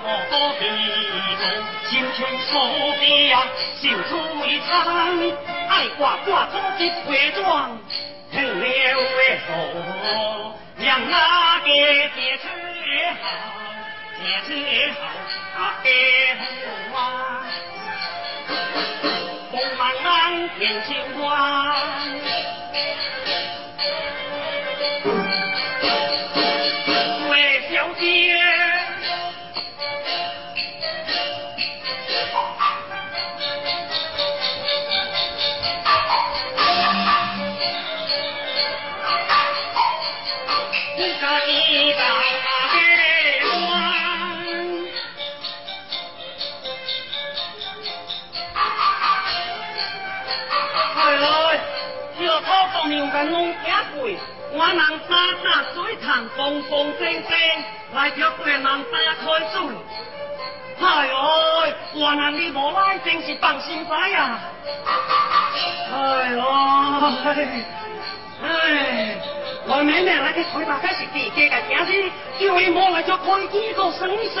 我无多地动，心存所悲啊，受出一场，爱挂挂总是回转，很了为何？让那个结出也好，结出也好，啊也好啊，风茫茫天青关。那水塘，风风正正，来叫别人打开水。哎呦，我人你无来，真是放心仔呀！哎呦，哎，我妹妹来去开大开是地家个兄弟，叫伊莫来就开几个生死。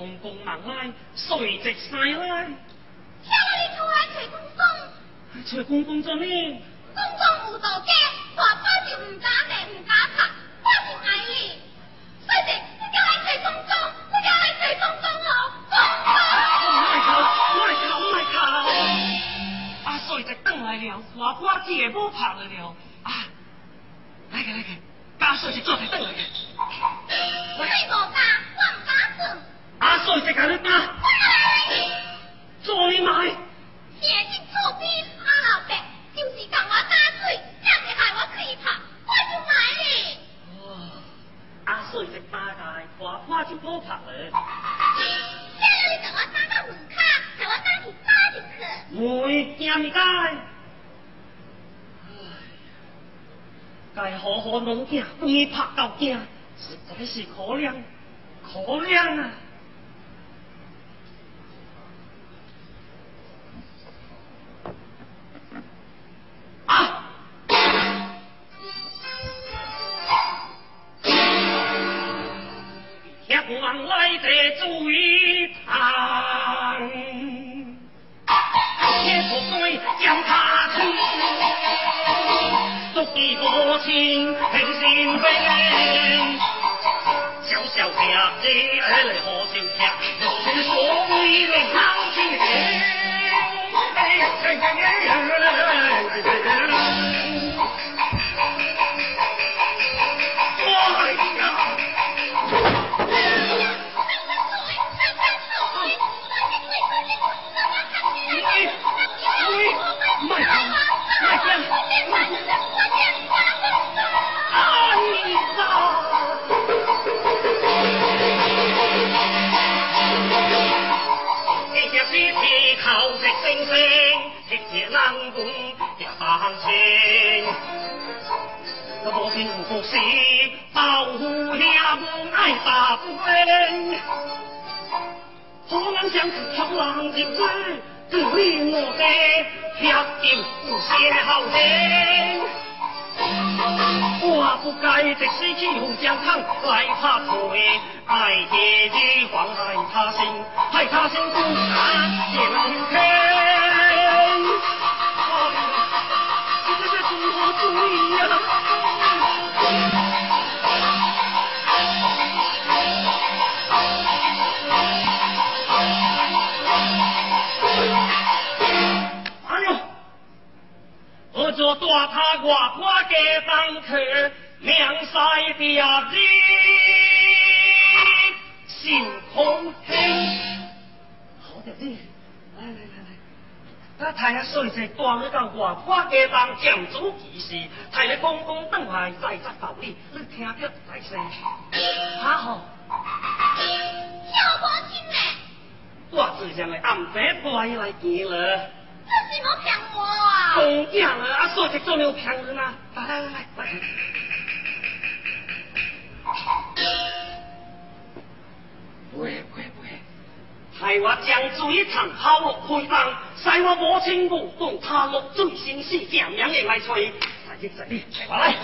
公头公来，公公忙来，水直晒来。听到你出来找公公，找公公做咩？公公有道家，外花就唔敢来，唔敢拍，我就爱你。所以，你叫来找公公，你叫来找公公哦。阿水直等来了，外花姐无拍了了。啊，来个来个，阿水直做台等来个。你无打，我唔弄囝，被拍到惊，实在是可怜，我大不分，可能想是挑浪日子，自你我的協定不歇後人。我不该直死去红江滩来他腿，爱爹的慌害他心，害他心不甘也能听。我做大他外花家当客，两晒的呀你心空虚。好的你，来来来来，那太阳水势端去到外花家当将主其事，太下公公等来再执道理，你听着大声。哈好，小婆亲呢？我自将的暗白带来见了。这是冇骗我啊！公讲了，啊，说这做没有骗人啊！来来来来来，不会不会不会，害我将水塘抛落开放，使我母亲无动他落最心事，正名的来吹，来来来。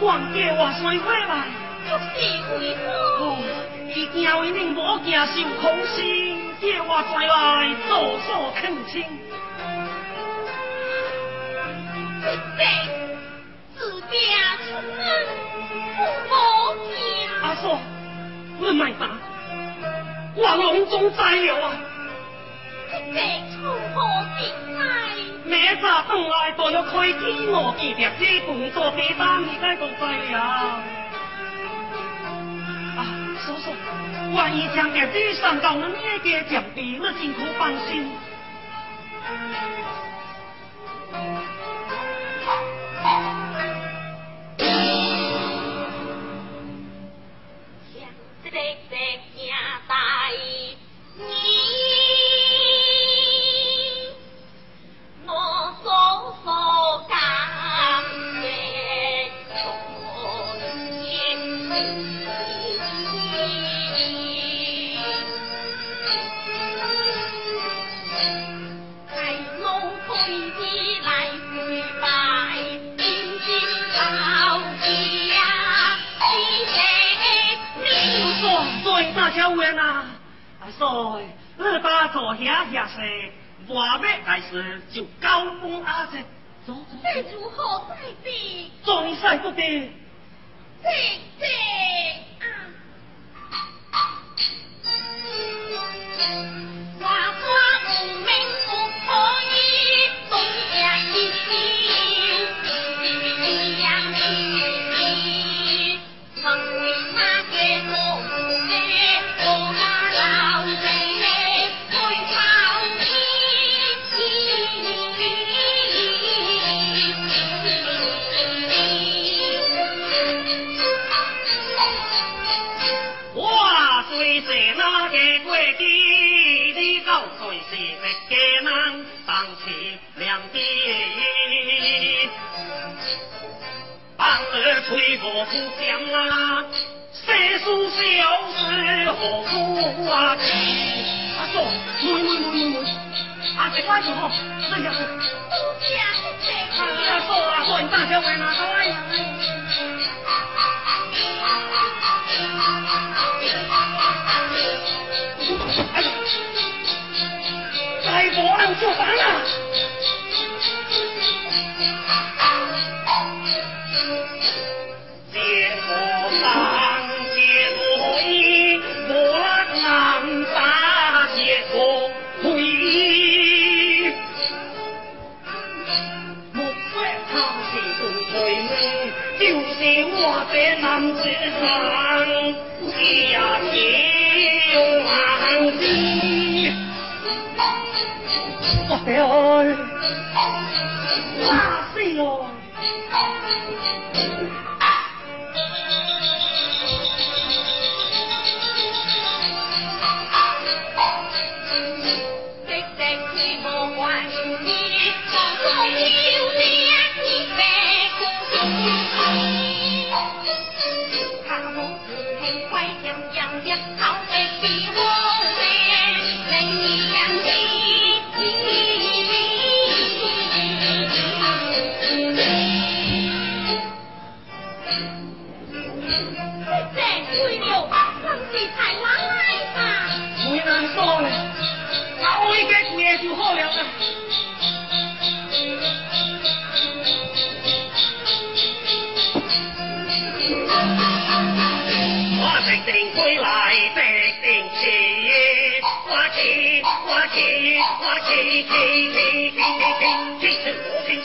管叫我水回来，就是为何？伊惊为恁无惊受空心，叫我再来做所恳请。自家出门无惊。阿嫂，你卖打，我隆中栽了啊！明早转来都要开天我记着这工作地单，你该都知了。啊，叔叔，万一将这地送到恁那个墙壁，你真可放心。阿姐快坐，那要是不讲这阿叔阿叔，你大家为哪个来呀？哎呀，再不按就烦了。男子汉，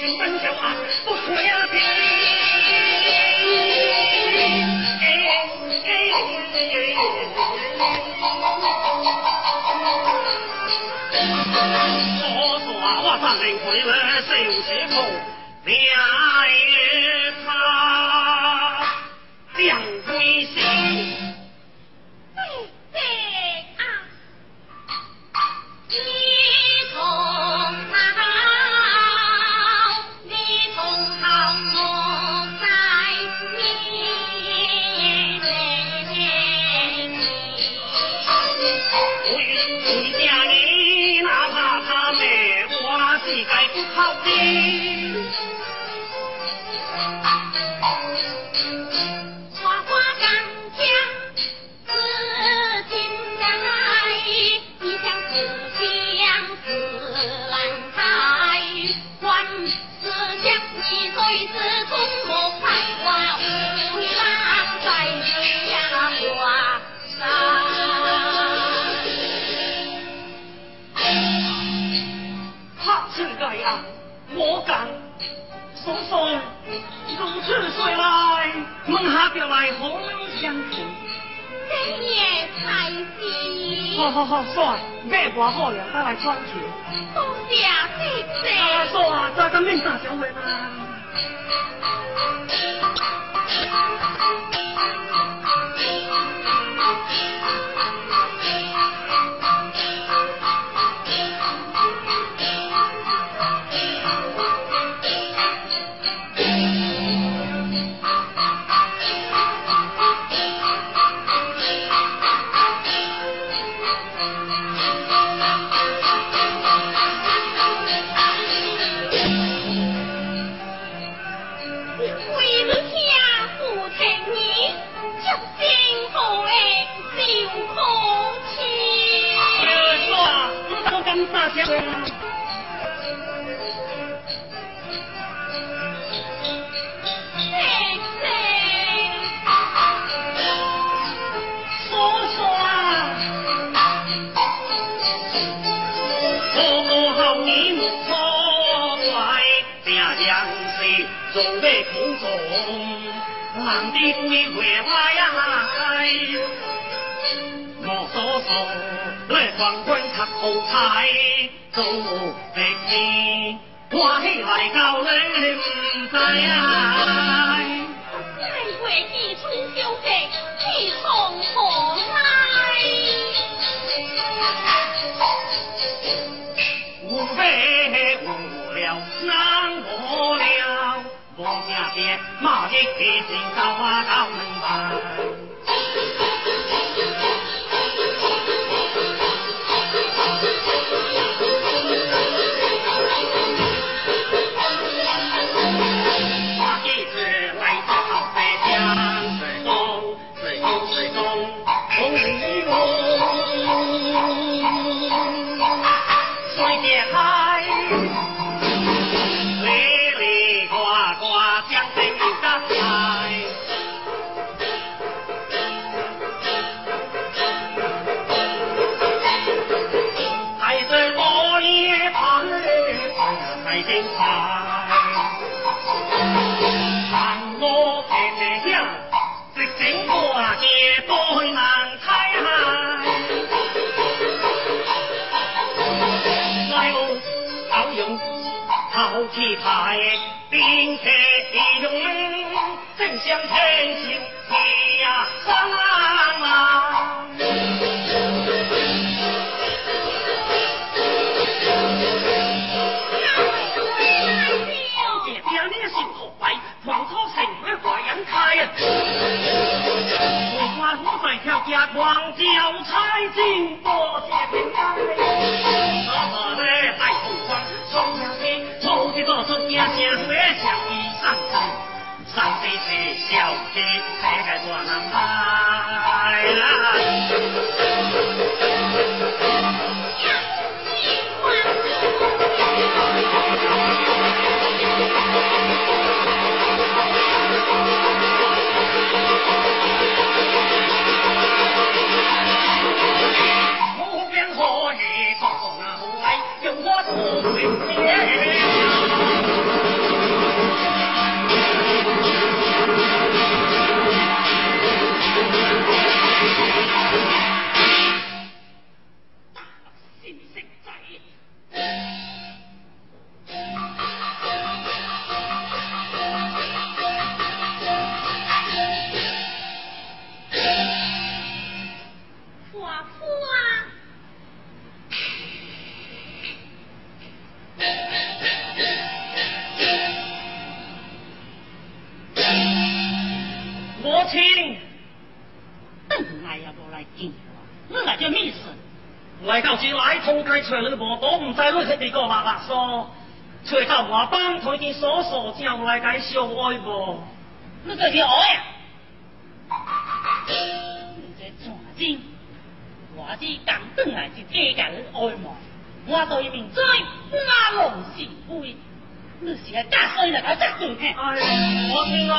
不一我说啊我咱能跪呢这又是就来和你相处。这也才是。好好好，帅，别话好了，再来穿去。多谢谢谢。啊，帅，再跟面打小回嘛。浪的归回来，我所说来光棍插好彩，做的事我起来教你唔知一起进高啊高门将来该相爱不？你这条爱呀！你这传真，我只刚转来是家家的爱嘛，我做一名仔，哪能是非？你是个假衰来搞假做嘿？哎，我亲爱，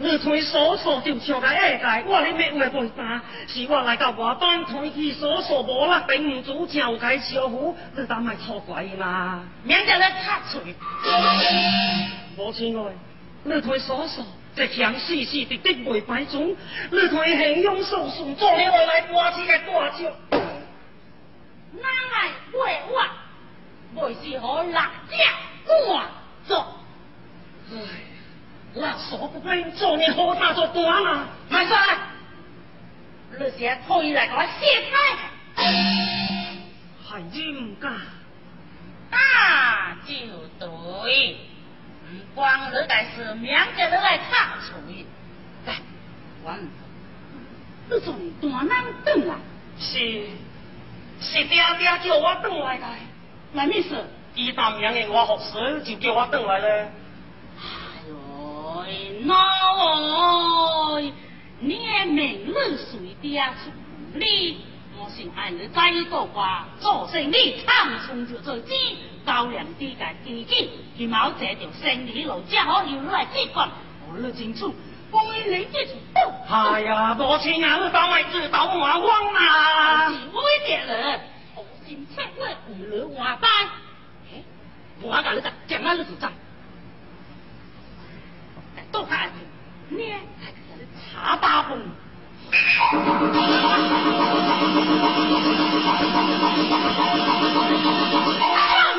你推所说就像个下界，我哩没话不答，是我来到外邦推去所说无啦，并唔主叫该小虎，你当咪错怪嘛？免得咧插嘴。母亲爱，你推所说这强死死的敌未摆准，你看形容送送做了我来挂起个挂桥，哪来为我？为是何六家官做？唉，垃圾不归，做你好大做官啊！慢说，你先推来给我卸开。还应该？那就对，不光你但是名家你来插嘴，来，我你从大南等来，是是爹爹叫我等来的，那意思？伊答应的我服侍，就叫我等来了。哎呦，那哎，你明日随爹出你。我心爱你再多话，做生意长从就做知，高粱地界基金，他冇这条生意路，只好要来接管。我都清楚，关于你这种哎呀，母亲啊，你当外知道我慌啊！是为点人，好心切我与你话拜。我讲你讲，讲哪你就讲。都看你，你还是茶大风。放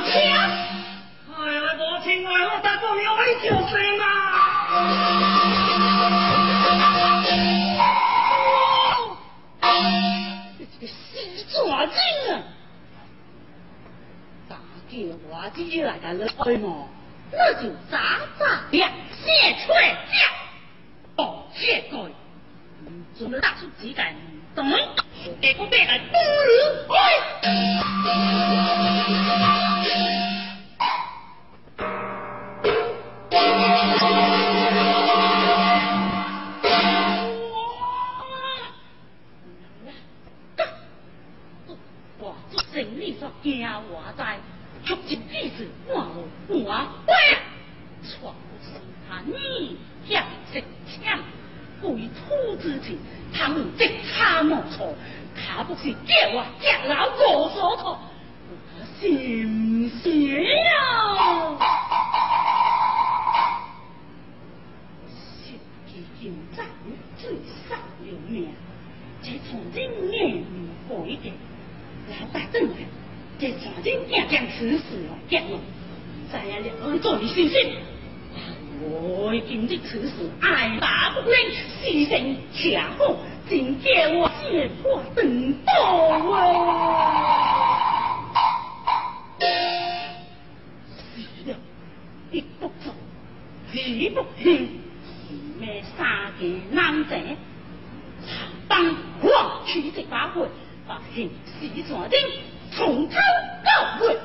枪！哎呀，母亲啊，我大哥要你救生啊！你这个死爪精啊！大叫我姐来个了爱嘛，那就咋咋两谢出叫，哦，借过。准备打出几杆，等，给我别来崩了，哇！不是叫我家老我所错，我心邪呀！心机精湛，最少有名，这从今年改的，老大正来，这从今年将此事讲了，再来两个做你信心。我今日此事爱答不灵，牺牲强好，真叫我血破等到啊！死了，你不走，你不行，咩三件难者，长当我去这把火，把心死传经，从头到尾。